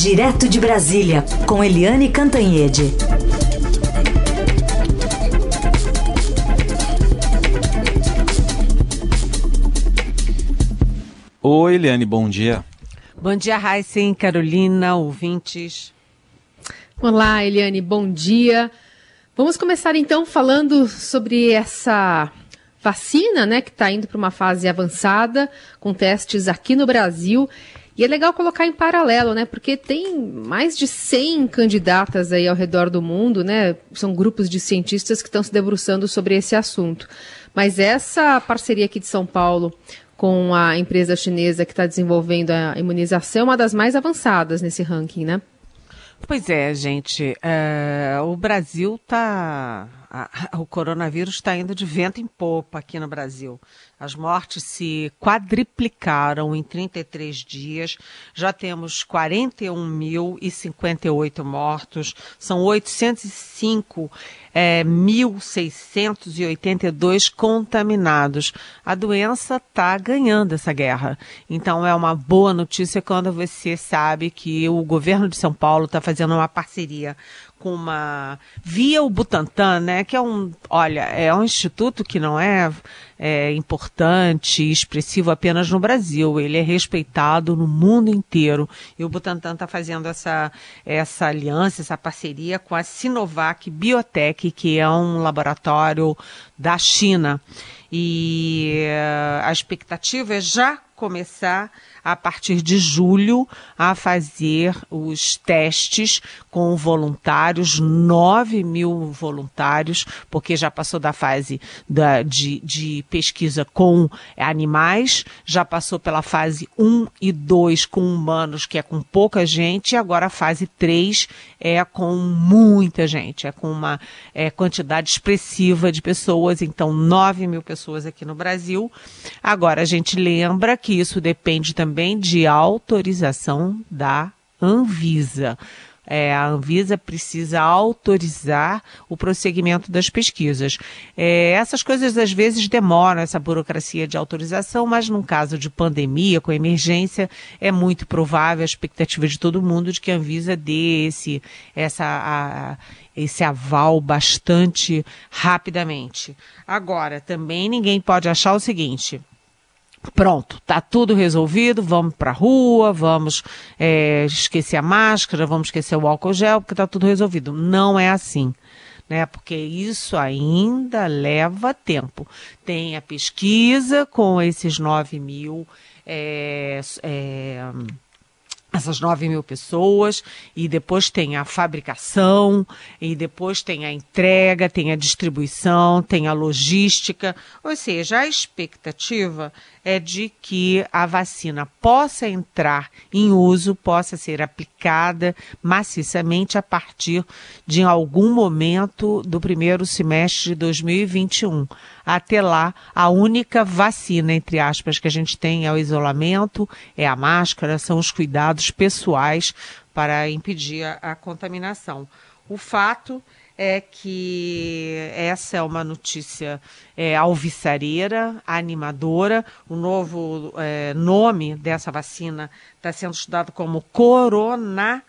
Direto de Brasília, com Eliane Cantanhede. Oi, Eliane, bom dia. Bom dia, Raíssen, Carolina, ouvintes. Olá, Eliane, bom dia. Vamos começar então falando sobre essa vacina, né, que está indo para uma fase avançada, com testes aqui no Brasil. E é legal colocar em paralelo, né? Porque tem mais de 100 candidatas aí ao redor do mundo, né? São grupos de cientistas que estão se debruçando sobre esse assunto. Mas essa parceria aqui de São Paulo com a empresa chinesa que está desenvolvendo a imunização é uma das mais avançadas nesse ranking, né? Pois é, gente. É, o Brasil está. O coronavírus está indo de vento em popa aqui no Brasil. As mortes se quadriplicaram em 33 dias. Já temos 41.058 mortos. São 805 é, 1.682 contaminados. A doença está ganhando essa guerra. Então é uma boa notícia quando você sabe que o governo de São Paulo está fazendo uma parceria com uma via o Butantan, né, que é um, olha, é um instituto que não é, é importante e expressivo apenas no Brasil, ele é respeitado no mundo inteiro. E o Butantan está fazendo essa essa aliança, essa parceria com a Sinovac Biotech, que é um laboratório da China. E uh, a expectativa é já começar a partir de julho a fazer os testes com voluntários, 9 mil voluntários, porque já passou da fase da, de, de pesquisa com animais, já passou pela fase 1 e 2 com humanos, que é com pouca gente, e agora a fase 3 é com muita gente, é com uma é, quantidade expressiva de pessoas, então 9 mil pessoas aqui no Brasil. Agora, a gente lembra que isso depende também de autorização da Anvisa. É, a Anvisa precisa autorizar o prosseguimento das pesquisas. É, essas coisas às vezes demoram essa burocracia de autorização, mas num caso de pandemia, com emergência, é muito provável a expectativa de todo mundo de que a Anvisa dê esse, essa, a, esse aval bastante rapidamente. Agora, também ninguém pode achar o seguinte pronto, tá tudo resolvido, vamos para a rua, vamos é, esquecer a máscara, vamos esquecer o álcool gel, porque tá tudo resolvido. Não é assim. Né, porque isso ainda leva tempo. Tem a pesquisa com esses 9 mil é, é, essas 9 mil pessoas, e depois tem a fabricação, e depois tem a entrega, tem a distribuição, tem a logística. Ou seja, a expectativa é de que a vacina possa entrar em uso, possa ser aplicada maciçamente a partir de algum momento do primeiro semestre de 2021. Até lá, a única vacina, entre aspas, que a gente tem é o isolamento, é a máscara, são os cuidados pessoais para impedir a, a contaminação. O fato é que essa é uma notícia é, alvissareira, animadora. O novo é, nome dessa vacina está sendo estudado como Corona,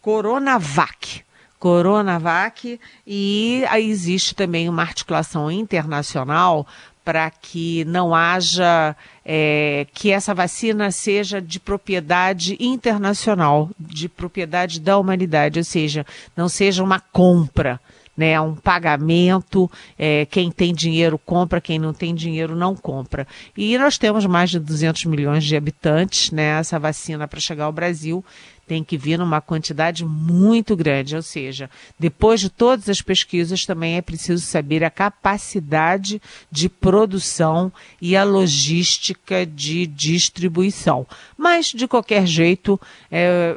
Coronavac. Coronavac, e existe também uma articulação internacional para que não haja é, que essa vacina seja de propriedade internacional, de propriedade da humanidade, ou seja, não seja uma compra, né, um pagamento, é, quem tem dinheiro compra, quem não tem dinheiro não compra. E nós temos mais de 200 milhões de habitantes, né, essa vacina para chegar ao Brasil tem que vir numa quantidade muito grande, ou seja, depois de todas as pesquisas também é preciso saber a capacidade de produção e a logística de distribuição. Mas, de qualquer jeito, é,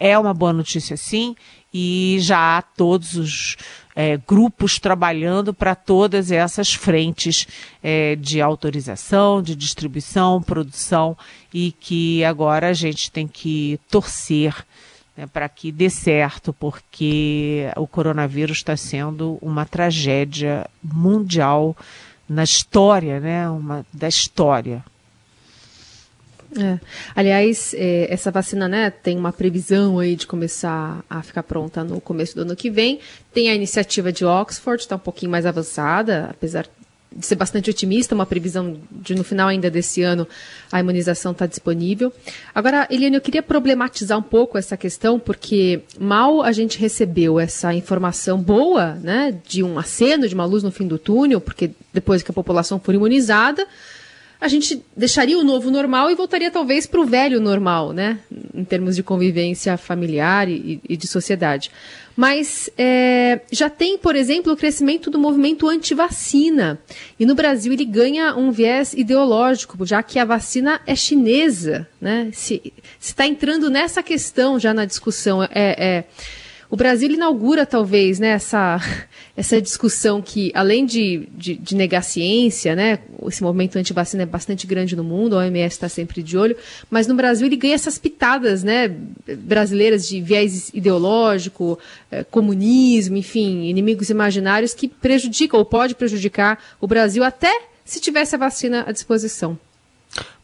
é, é uma boa notícia sim, e já há todos os é, grupos trabalhando para todas essas frentes é, de autorização, de distribuição, produção e que agora a gente tem que torcer né, para que dê certo, porque o coronavírus está sendo uma tragédia mundial na história, né, uma, da história. É. Aliás, é, essa vacina né, tem uma previsão aí de começar a ficar pronta no começo do ano que vem. Tem a iniciativa de Oxford, está um pouquinho mais avançada, apesar de ser bastante otimista, uma previsão de no final ainda desse ano a imunização está disponível. Agora, Eliane, eu queria problematizar um pouco essa questão, porque mal a gente recebeu essa informação boa, né, de um aceno, de uma luz no fim do túnel, porque depois que a população for imunizada, a gente deixaria o novo normal e voltaria talvez para o velho normal, né? Em termos de convivência familiar e, e de sociedade. Mas é, já tem, por exemplo, o crescimento do movimento anti-vacina. E no Brasil ele ganha um viés ideológico, já que a vacina é chinesa. Né? Se está entrando nessa questão já na discussão. É, é o Brasil inaugura, talvez, né, essa, essa discussão que, além de, de, de negar ciência, né, esse movimento anti-vacina é bastante grande no mundo, a OMS está sempre de olho, mas no Brasil ele ganha essas pitadas né, brasileiras de viés ideológico, eh, comunismo, enfim, inimigos imaginários que prejudicam ou pode prejudicar o Brasil até se tivesse a vacina à disposição.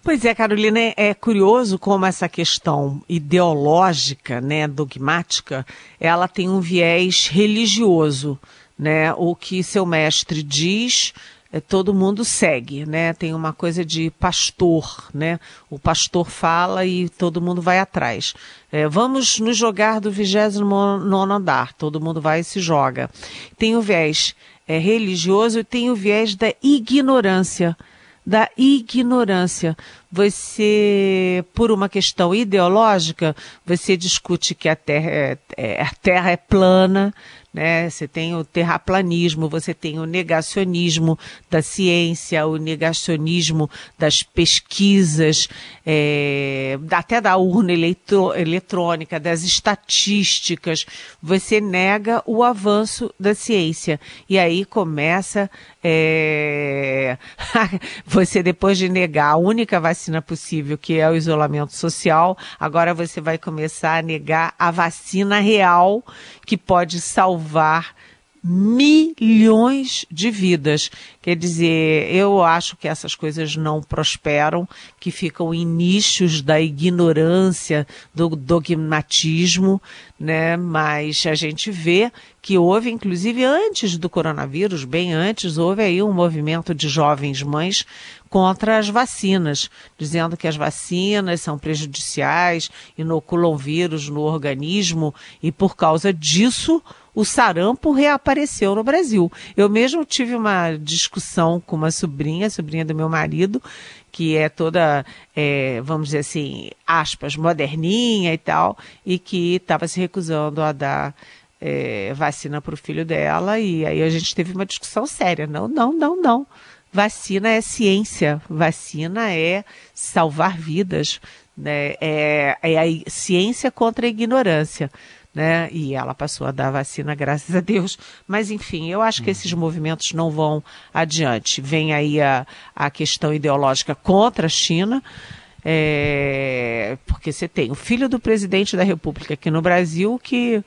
Pois é, Carolina, é curioso como essa questão ideológica, né, dogmática, ela tem um viés religioso, né? O que seu mestre diz, é, todo mundo segue, né? Tem uma coisa de pastor, né? O pastor fala e todo mundo vai atrás. É, vamos nos jogar do 29 andar, todo mundo vai e se joga. Tem o viés é, religioso e tem o viés da ignorância da ignorância. Você, por uma questão ideológica, você discute que a Terra é, é, a terra é plana, né? Você tem o terraplanismo, você tem o negacionismo da ciência, o negacionismo das pesquisas, é, até da urna eletro, eletrônica, das estatísticas. Você nega o avanço da ciência. E aí começa é, você, depois de negar a única vacina possível, que é o isolamento social, agora você vai começar a negar a vacina real que pode salvar milhões de vidas. Quer dizer, eu acho que essas coisas não prosperam, que ficam em nichos da ignorância, do dogmatismo, né? Mas a gente vê que houve, inclusive antes do coronavírus, bem antes, houve aí um movimento de jovens mães contra as vacinas, dizendo que as vacinas são prejudiciais, inoculam vírus no organismo e por causa disso o sarampo reapareceu no Brasil. Eu mesmo tive uma discussão com uma sobrinha, sobrinha do meu marido, que é toda, é, vamos dizer assim, aspas, moderninha e tal, e que estava se recusando a dar é, vacina para o filho dela, e aí a gente teve uma discussão séria. Não, não, não, não. Vacina é ciência, vacina é salvar vidas, né? é, é a ciência contra a ignorância né? E ela passou a dar vacina, graças a Deus. Mas, enfim, eu acho que esses movimentos não vão adiante. Vem aí a, a questão ideológica contra a China. É, porque você tem o filho do presidente da República aqui no Brasil que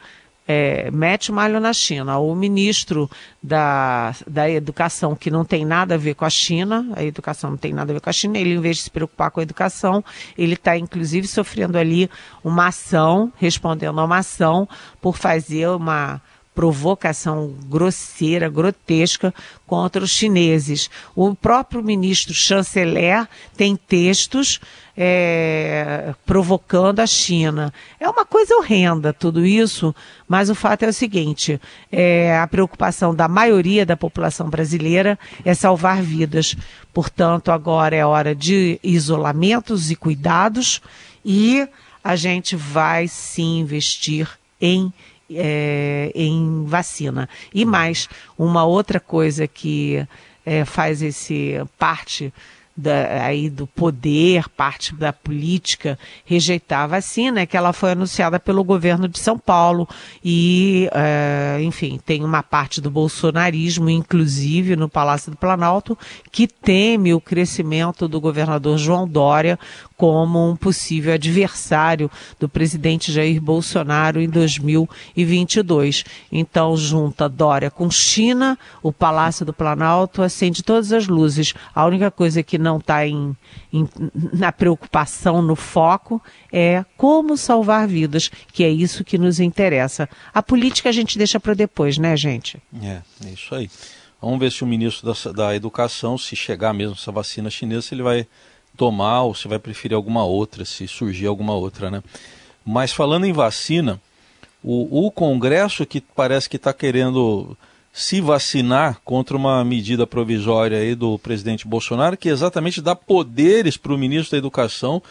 é, mete malho na China. O ministro da, da Educação, que não tem nada a ver com a China, a educação não tem nada a ver com a China, ele, em vez de se preocupar com a educação, ele está, inclusive, sofrendo ali uma ação, respondendo a uma ação, por fazer uma provocação grosseira, grotesca contra os chineses. O próprio ministro chanceler tem textos é, provocando a China. É uma coisa horrenda tudo isso, mas o fato é o seguinte: é, a preocupação da maioria da população brasileira é salvar vidas. Portanto, agora é hora de isolamentos e cuidados e a gente vai sim investir em é, em vacina. E mais, uma outra coisa que é, faz esse parte da, aí do poder, parte da política, rejeitar a vacina, é que ela foi anunciada pelo governo de São Paulo e, é, enfim, tem uma parte do bolsonarismo, inclusive no Palácio do Planalto, que teme o crescimento do governador João Dória como um possível adversário do presidente Jair Bolsonaro em 2022. Então, junta Dória com China, o Palácio do Planalto acende todas as luzes. A única coisa que não está na preocupação, no foco, é como salvar vidas, que é isso que nos interessa. A política a gente deixa para depois, né, gente? É, é isso aí. Vamos ver se o ministro da, da Educação, se chegar mesmo essa vacina chinesa, ele vai tomar ou se vai preferir alguma outra, se surgir alguma outra, né? Mas falando em vacina, o, o Congresso que parece que está querendo se vacinar contra uma medida provisória aí do presidente Bolsonaro, que exatamente dá poderes para o ministro da Educação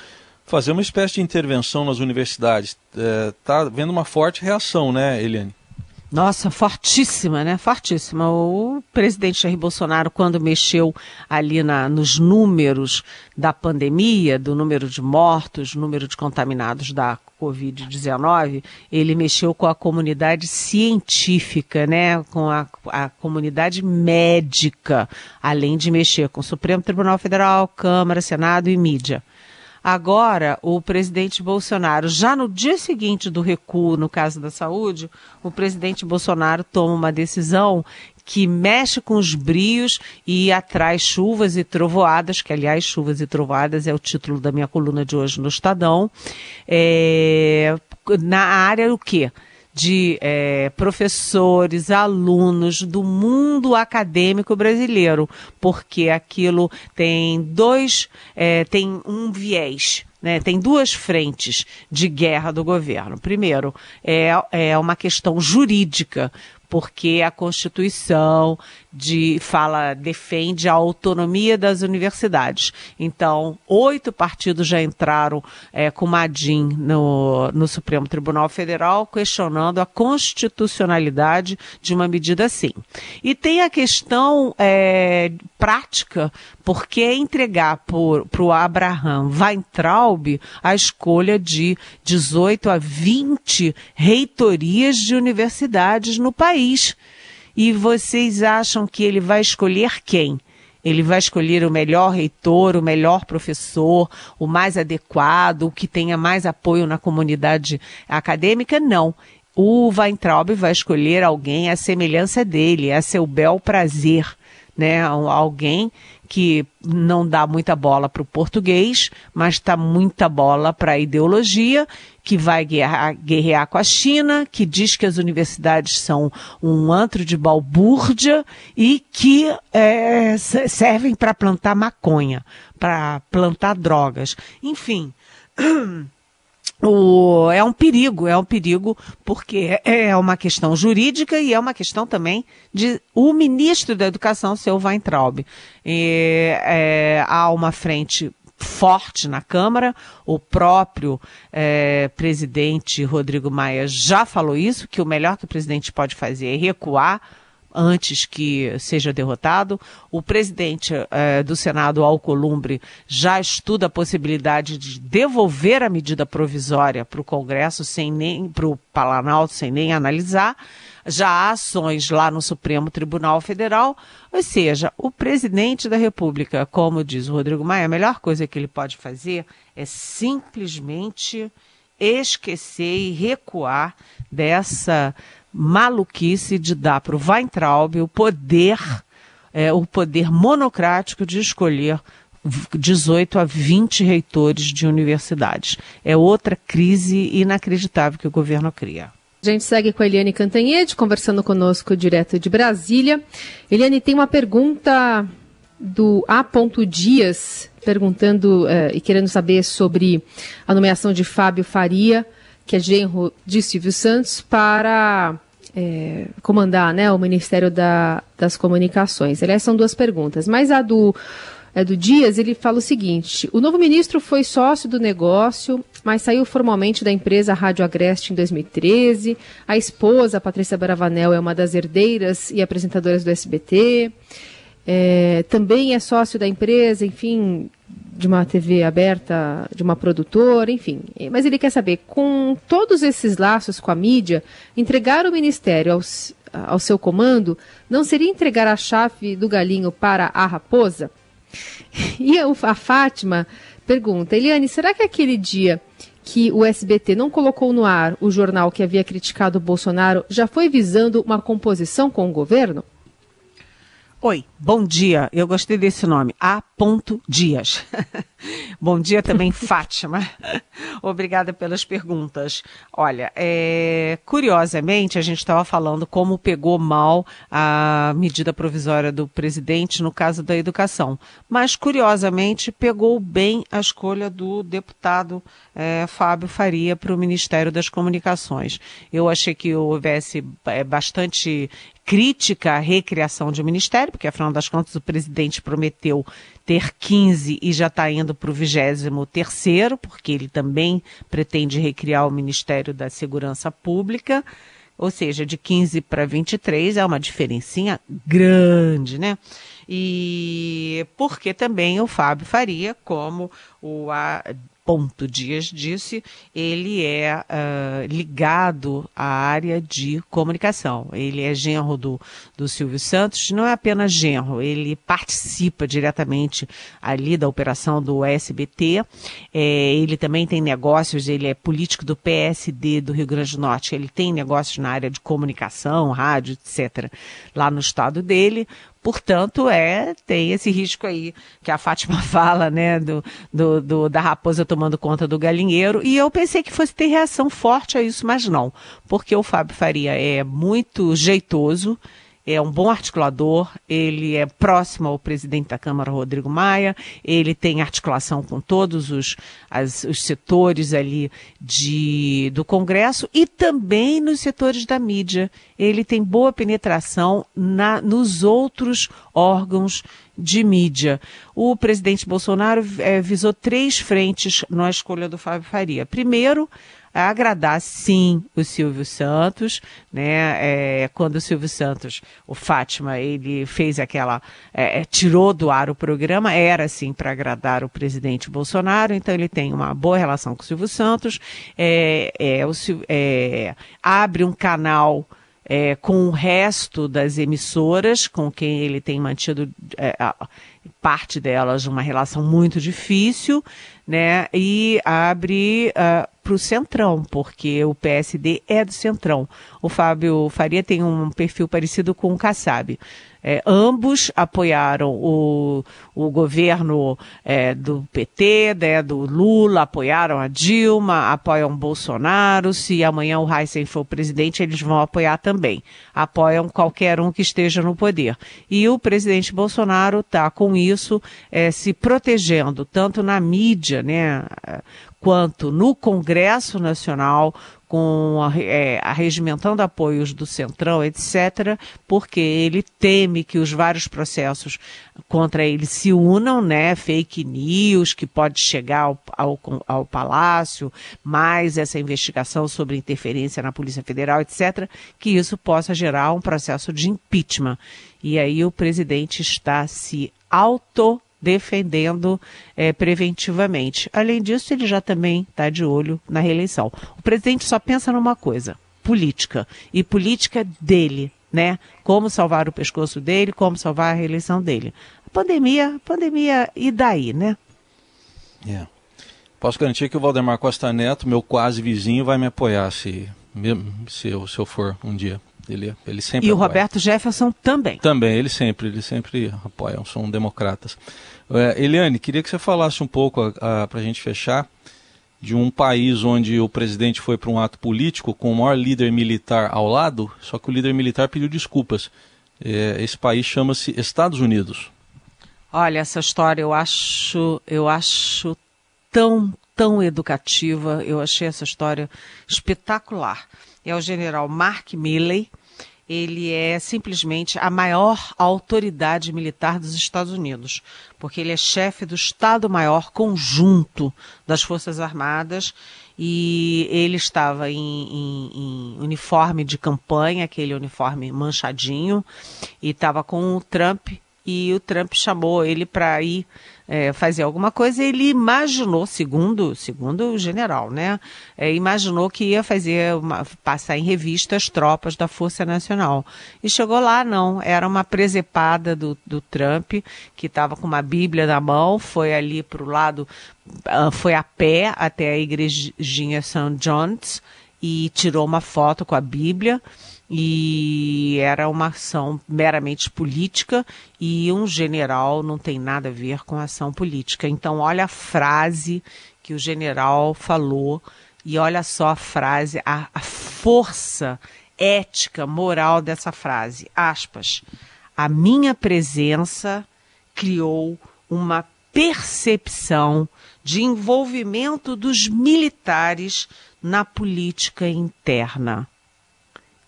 fazer uma espécie de intervenção nas universidades. Está é, vendo uma forte reação, né, Eliane? Nossa, fortíssima, né? Fortíssima. O presidente Jair Bolsonaro, quando mexeu ali na, nos números da pandemia, do número de mortos, número de contaminados da Covid-19, ele mexeu com a comunidade científica, né? Com a, a comunidade médica, além de mexer com o Supremo Tribunal Federal, Câmara, Senado e mídia. Agora, o presidente Bolsonaro, já no dia seguinte do recuo no caso da saúde, o presidente Bolsonaro toma uma decisão que mexe com os brios e atrai chuvas e trovoadas, que aliás, chuvas e trovoadas é o título da minha coluna de hoje no Estadão. É, na área o quê? De é, professores, alunos do mundo acadêmico brasileiro, porque aquilo tem dois, é, tem um viés. Né, tem duas frentes de guerra do governo. Primeiro, é, é uma questão jurídica, porque a Constituição de fala defende a autonomia das universidades. Então, oito partidos já entraram é, com Madim no, no Supremo Tribunal Federal questionando a constitucionalidade de uma medida assim. E tem a questão é, prática, porque entregar para o Abraham Weintraub a escolha de 18 a 20 reitorias de universidades no país. E vocês acham que ele vai escolher quem? Ele vai escolher o melhor reitor, o melhor professor, o mais adequado, o que tenha mais apoio na comunidade acadêmica? Não. O Weintraub vai escolher alguém à semelhança dele, a seu bel prazer né? Alguém que não dá muita bola para o português, mas dá muita bola para a ideologia, que vai guerrear, guerrear, com a China, que diz que as universidades são um antro de balbúrdia e que é, servem para plantar maconha, para plantar drogas. Enfim. o, é um perigo, é um perigo porque é, é uma questão jurídica e é uma questão também de o ministro da Educação, seu Weintraub. E, é, há uma frente forte na Câmara. O próprio é, presidente Rodrigo Maia já falou isso, que o melhor que o presidente pode fazer é recuar antes que seja derrotado. O presidente eh, do Senado, Alcolumbre, já estuda a possibilidade de devolver a medida provisória para o Congresso sem nem para o Planalto sem nem analisar. Já há ações lá no Supremo Tribunal Federal, ou seja, o presidente da República, como diz o Rodrigo Maia, a melhor coisa que ele pode fazer é simplesmente esquecer e recuar dessa maluquice de dar para o Weintraub o poder, é, o poder monocrático de escolher 18 a 20 reitores de universidades. É outra crise inacreditável que o governo cria. A gente segue com a Eliane Cantanhede, conversando conosco direto de Brasília. Eliane, tem uma pergunta do A. Dias, perguntando eh, e querendo saber sobre a nomeação de Fábio Faria que é genro de Silvio Santos, para é, comandar né, o Ministério da, das Comunicações. Aliás, são duas perguntas. Mas a do, é, do Dias, ele fala o seguinte: o novo ministro foi sócio do negócio, mas saiu formalmente da empresa Rádio Agreste em 2013. A esposa, Patrícia Bravanel, é uma das herdeiras e apresentadoras do SBT. É, também é sócio da empresa, enfim, de uma TV aberta, de uma produtora, enfim. Mas ele quer saber, com todos esses laços com a mídia, entregar o ministério aos, ao seu comando não seria entregar a chave do galinho para a raposa? E a Fátima pergunta, Eliane, será que aquele dia que o SBT não colocou no ar o jornal que havia criticado o Bolsonaro já foi visando uma composição com o governo? Oi, bom dia. Eu gostei desse nome, A. Dias. bom dia também, Fátima. Obrigada pelas perguntas. Olha, é, curiosamente, a gente estava falando como pegou mal a medida provisória do presidente no caso da educação. Mas, curiosamente, pegou bem a escolha do deputado é, Fábio Faria para o Ministério das Comunicações. Eu achei que houvesse é, bastante crítica à recriação de ministério, porque afinal das contas o presidente prometeu ter 15 e já está indo para o 23 terceiro, porque ele também pretende recriar o Ministério da Segurança Pública, ou seja, de 15 para 23 é uma diferencinha grande, né? E porque também o Fábio Faria, como o Ponto Dias disse, ele é uh, ligado à área de comunicação. Ele é genro do, do Silvio Santos, não é apenas genro, ele participa diretamente ali da operação do SBT. É, ele também tem negócios, ele é político do PSD do Rio Grande do Norte, ele tem negócios na área de comunicação, rádio, etc., lá no estado dele. Portanto, é, tem esse risco aí que a Fátima fala, né, do, do, do, da raposa tomando conta do galinheiro. E eu pensei que fosse ter reação forte a isso, mas não. Porque o Fábio Faria é muito jeitoso, é um bom articulador, ele é próximo ao presidente da Câmara, Rodrigo Maia, ele tem articulação com todos os, as, os setores ali de, do Congresso e também nos setores da mídia. Ele tem boa penetração na, nos outros órgãos de mídia. O presidente Bolsonaro é, visou três frentes na escolha do Fábio Faria. Primeiro, agradar sim o Silvio Santos, né? É, quando o Silvio Santos, o Fátima, ele fez aquela, é, é tirou do ar o programa, era assim para agradar o presidente Bolsonaro, então ele tem uma boa relação com o Silvio Santos, é, é, o, é, abre um canal é, com o resto das emissoras, com quem ele tem mantido é, parte delas uma relação muito difícil, né? E abre uh, ah, para o Centrão, porque o PSD é do Centrão. O Fábio Faria tem um perfil parecido com o Kassab. É, ambos apoiaram o, o governo é, do PT, né, do Lula, apoiaram a Dilma, apoiam Bolsonaro. Se amanhã o Heisen for presidente, eles vão apoiar também. Apoiam qualquer um que esteja no poder. E o presidente Bolsonaro está com isso é, se protegendo, tanto na mídia, né, quanto no Congresso Nacional, com a, é, arregimentando apoios do Centrão, etc., porque ele teme que os vários processos contra ele se unam, né? Fake news que pode chegar ao, ao, ao Palácio, mais essa investigação sobre interferência na Polícia Federal, etc., que isso possa gerar um processo de impeachment. E aí o presidente está se auto defendendo é, preventivamente. Além disso, ele já também está de olho na reeleição. O presidente só pensa numa coisa: política. E política dele, né? Como salvar o pescoço dele, como salvar a reeleição dele. A pandemia, pandemia, e daí, né? Yeah. É. Posso garantir que o Valdemar Costa Neto, meu quase vizinho, vai me apoiar se, se, eu, se eu for um dia. Ele, ele sempre e apoia. o Roberto Jefferson também. Também, ele sempre, ele sempre apoia, são democratas. É, Eliane, queria que você falasse um pouco, para a gente fechar, de um país onde o presidente foi para um ato político com o maior líder militar ao lado, só que o líder militar pediu desculpas. É, esse país chama-se Estados Unidos. Olha, essa história eu acho, eu acho tão, tão educativa. Eu achei essa história espetacular. É o general Mark Milley, ele é simplesmente a maior autoridade militar dos Estados Unidos, porque ele é chefe do Estado-Maior Conjunto das Forças Armadas e ele estava em, em, em, uniforme de campanha, aquele uniforme manchadinho, e estava com o Trump e o Trump chamou ele para ir é, fazer alguma coisa. Ele imaginou, segundo, segundo o general, né, é, imaginou que ia fazer uma, passar em revista as tropas da Força Nacional. E chegou lá, não, era uma presepada do, do Trump que estava com uma Bíblia na mão, foi ali para o lado, ah, foi a pé até a igrejinha St. John's e tirou uma foto com a Bíblia e era uma ação meramente política e um general não tem nada a ver com ação política. Então, olha a frase que o general falou e olha só a frase, a, a força ética, moral dessa frase. Aspas. A minha presença criou uma percepção de envolvimento dos militares na política interna.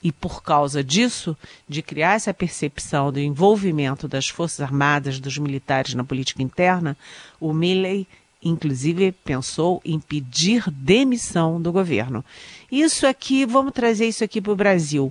E por causa disso, de criar essa percepção do envolvimento das Forças Armadas, dos militares na política interna, o Milley, inclusive, pensou em pedir demissão do governo. Isso aqui, vamos trazer isso aqui para o Brasil.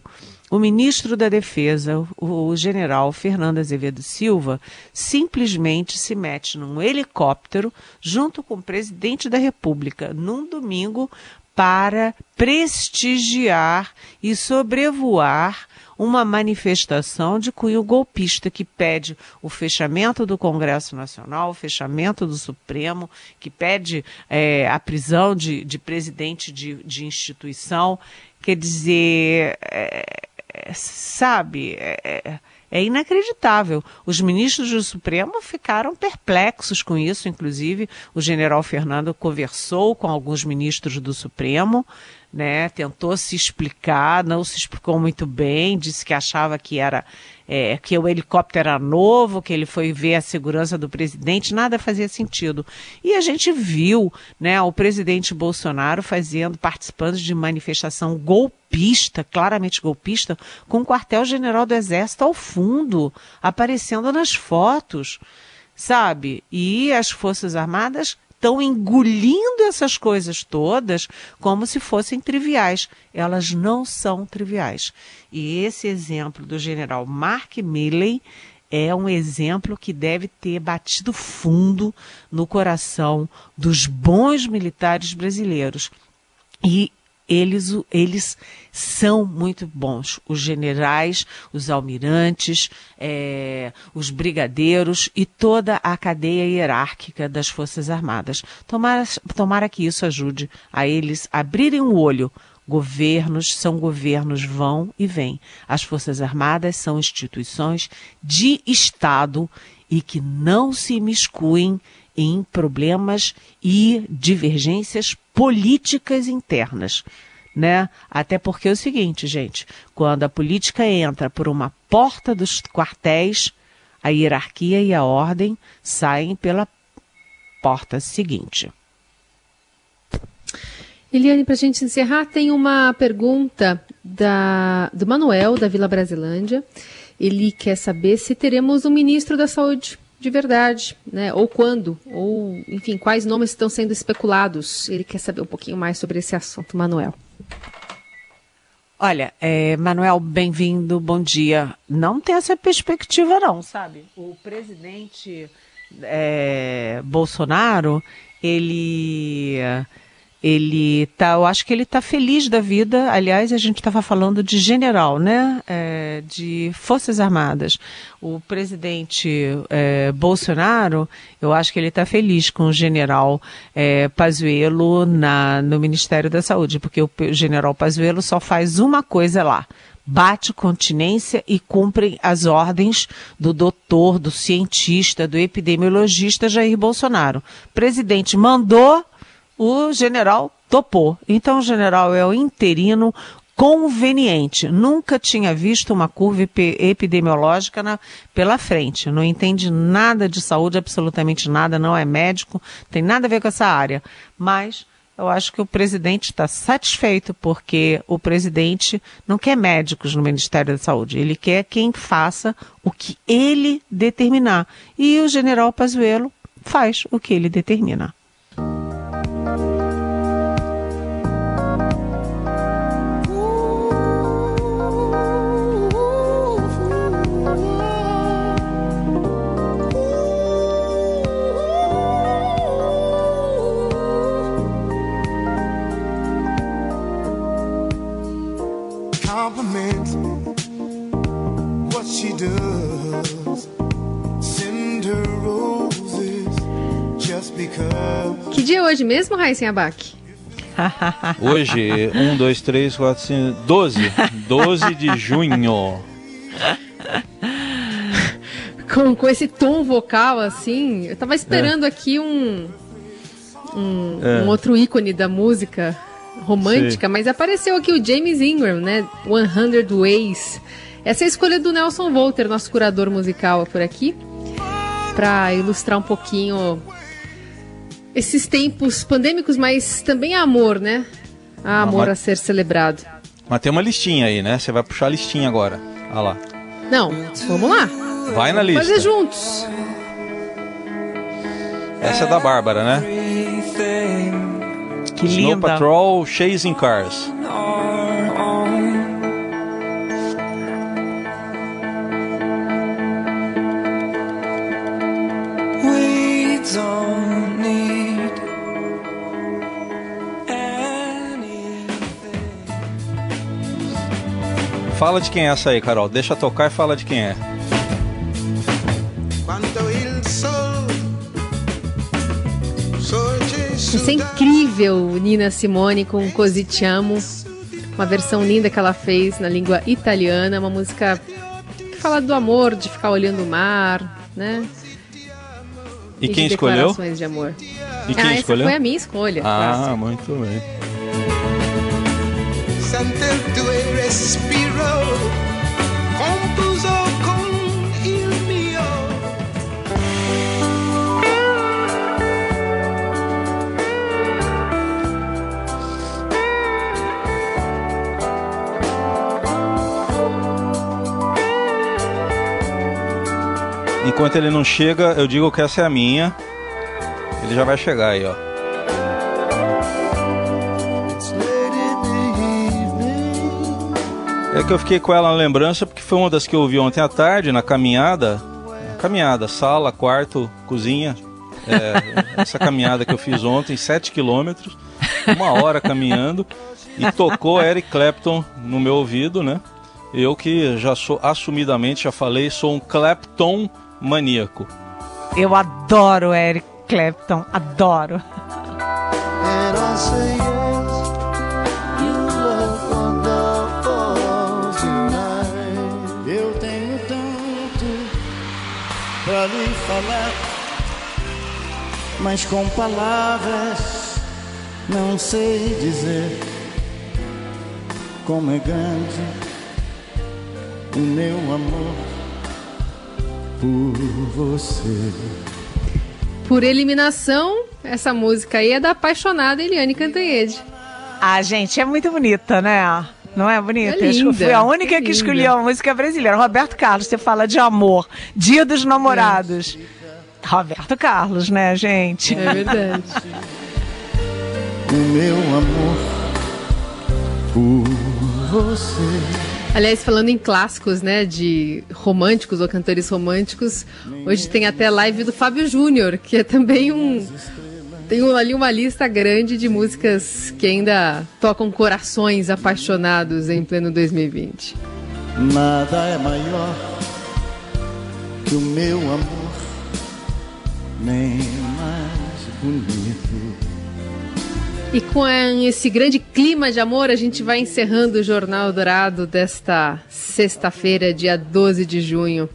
O ministro da Defesa, o, general Fernando Azevedo Silva, simplesmente se mete num helicóptero junto com o presidente da República num domingo para prestigiar e sobrevoar uma manifestação de cunho golpista que pede o fechamento do Congresso Nacional, o fechamento do Supremo, que pede é, a prisão de, de presidente de, de, instituição. Quer dizer, é, sabe, é, é inacreditável. Os ministros do Supremo ficaram perplexos com isso, inclusive o general Fernando conversou com alguns ministros do Supremo, né, tentou se explicar, não se explicou muito bem, disse que achava que era é, que o helicóptero era novo, que ele foi ver a segurança do presidente, nada fazia sentido. E a gente viu, né, o presidente Bolsonaro fazendo, participando de manifestação golpista, claramente golpista, com o quartel-general do Exército ao fundo, aparecendo nas fotos, sabe? E as Forças Armadas estão engolindo essas coisas todas como se fossem triviais. Elas não são triviais. E esse exemplo do general Mark Milley é um exemplo que deve ter batido fundo no coração dos bons militares brasileiros. E eles, eles são muito bons. Os generais, os almirantes, é, os brigadeiros e toda a cadeia hierárquica das Forças Armadas. Tomara, tomara que isso ajude a eles abrirem o olho. Governos são governos, vão e vêm. As Forças Armadas são instituições de Estado e que não se imiscuem em problemas e divergências políticas internas. Né? Até porque é o seguinte, gente, quando a política entra por uma porta dos quartéis, a hierarquia e a ordem saem pela porta seguinte. Eliane, para a gente encerrar, tem uma pergunta da, do Manuel, da Vila Brasilândia. Ele quer saber se teremos um ministro da Saúde de verdade, né? Ou quando, ou enfim, quais nomes estão sendo especulados. Ele quer saber um pouquinho mais sobre esse assunto, Manuel. Olha, é, Manuel, bem-vindo, bom dia. Não tem essa perspectiva, não, sabe? O presidente é, Bolsonaro, ele ele tá, eu acho que ele está feliz da vida. Aliás, a gente estava falando de general, né? É, de Forças Armadas. O presidente é, Bolsonaro, eu acho que ele está feliz com o general é, Pazuello na, no Ministério da Saúde, porque o general Pazuello só faz uma coisa lá bate continência e cumpre as ordens do doutor, do cientista, do epidemiologista Jair Bolsonaro. O presidente mandou, o general topou. Então o general é o interino conveniente. Nunca tinha visto uma curva epidemiológica na, pela frente. Não entende nada de saúde, absolutamente nada, não é médico, tem nada a ver com essa área. Mas eu acho que o presidente está satisfeito porque o presidente não quer médicos no Ministério da Saúde. Ele quer quem faça o que ele determinar. E o general Pazuello faz o que ele determina. Que dia é hoje mesmo, Raíssen Abac? Hoje, 1, 2, 3, 4, 5, 12. 12 de junho. Com, com esse tom vocal assim, eu tava esperando é. aqui um, um, é. um, outro ícone da música romântica, Sim. mas apareceu aqui o James Ingram, né? 100 Ways. Essa é a escolha do Nelson Volter, nosso curador musical por aqui, para ilustrar um pouquinho esses tempos pandêmicos, mas também amor, né? Há amor mas... a ser celebrado. Mas tem uma listinha aí, né? Você vai puxar a listinha agora. Olha lá. Não, vamos lá. Vai na lista. Fazer juntos. Essa é da Bárbara, né? Que linda. Snow Patrol Chasing Cars. Fala de quem é essa aí, Carol. Deixa tocar e fala de quem é. Isso é incrível, Nina Simone com Così Ti Amo. Uma versão linda que ela fez na língua italiana, uma música que fala do amor, de ficar olhando o mar, né? E, e quem de escolheu? de amor. E quem ah, escolheu? Essa foi a minha escolha. Ah, clássico. muito bem. Enquanto ele não chega, eu digo que essa é a minha. Ele já vai chegar aí, ó. É que eu fiquei com ela na lembrança porque foi uma das que eu ouvi ontem à tarde na caminhada. Caminhada, sala, quarto, cozinha. É, essa caminhada que eu fiz ontem, 7 quilômetros, uma hora caminhando, e tocou Eric Clapton no meu ouvido, né? Eu que já sou assumidamente, já falei, sou um Clapton maníaco. Eu adoro Eric Clapton, adoro. Eu tenho tanto pra lhe falar, mas com palavras não sei dizer como é grande o meu amor por você. Por eliminação, essa música aí é da apaixonada Eliane Cantanhede. Ah, gente, é muito bonita, né? Não é bonita? É linda, eu fui a única é que escolheu a música brasileira. Roberto Carlos, você fala de amor, dia dos namorados. É. Roberto Carlos, né, gente? É verdade. o meu amor por você. Aliás, falando em clássicos, né, de românticos ou cantores românticos, hoje tem até live do Fábio Júnior, que é também um tem ali uma lista grande de músicas que ainda tocam corações apaixonados em pleno 2020. Nada é maior que o meu amor, nem mais bonito. E com esse grande clima de amor, a gente vai encerrando o Jornal Dourado desta sexta-feira, dia 12 de junho.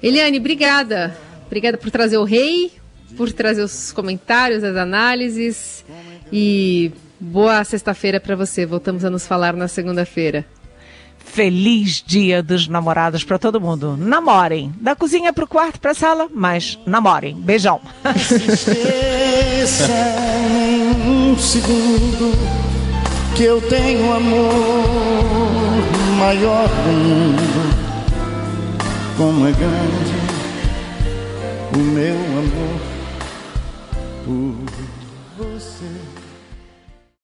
Eliane, obrigada. Obrigada por trazer o rei, por trazer os comentários, as análises. E boa sexta-feira para você. Voltamos a nos falar na segunda-feira. Feliz Dia dos Namorados para todo mundo. Namorem. Da cozinha para o quarto, para a sala, mas namorem. Beijão. um segundo que eu tenho amor maior do mundo. Como é grande o meu amor por.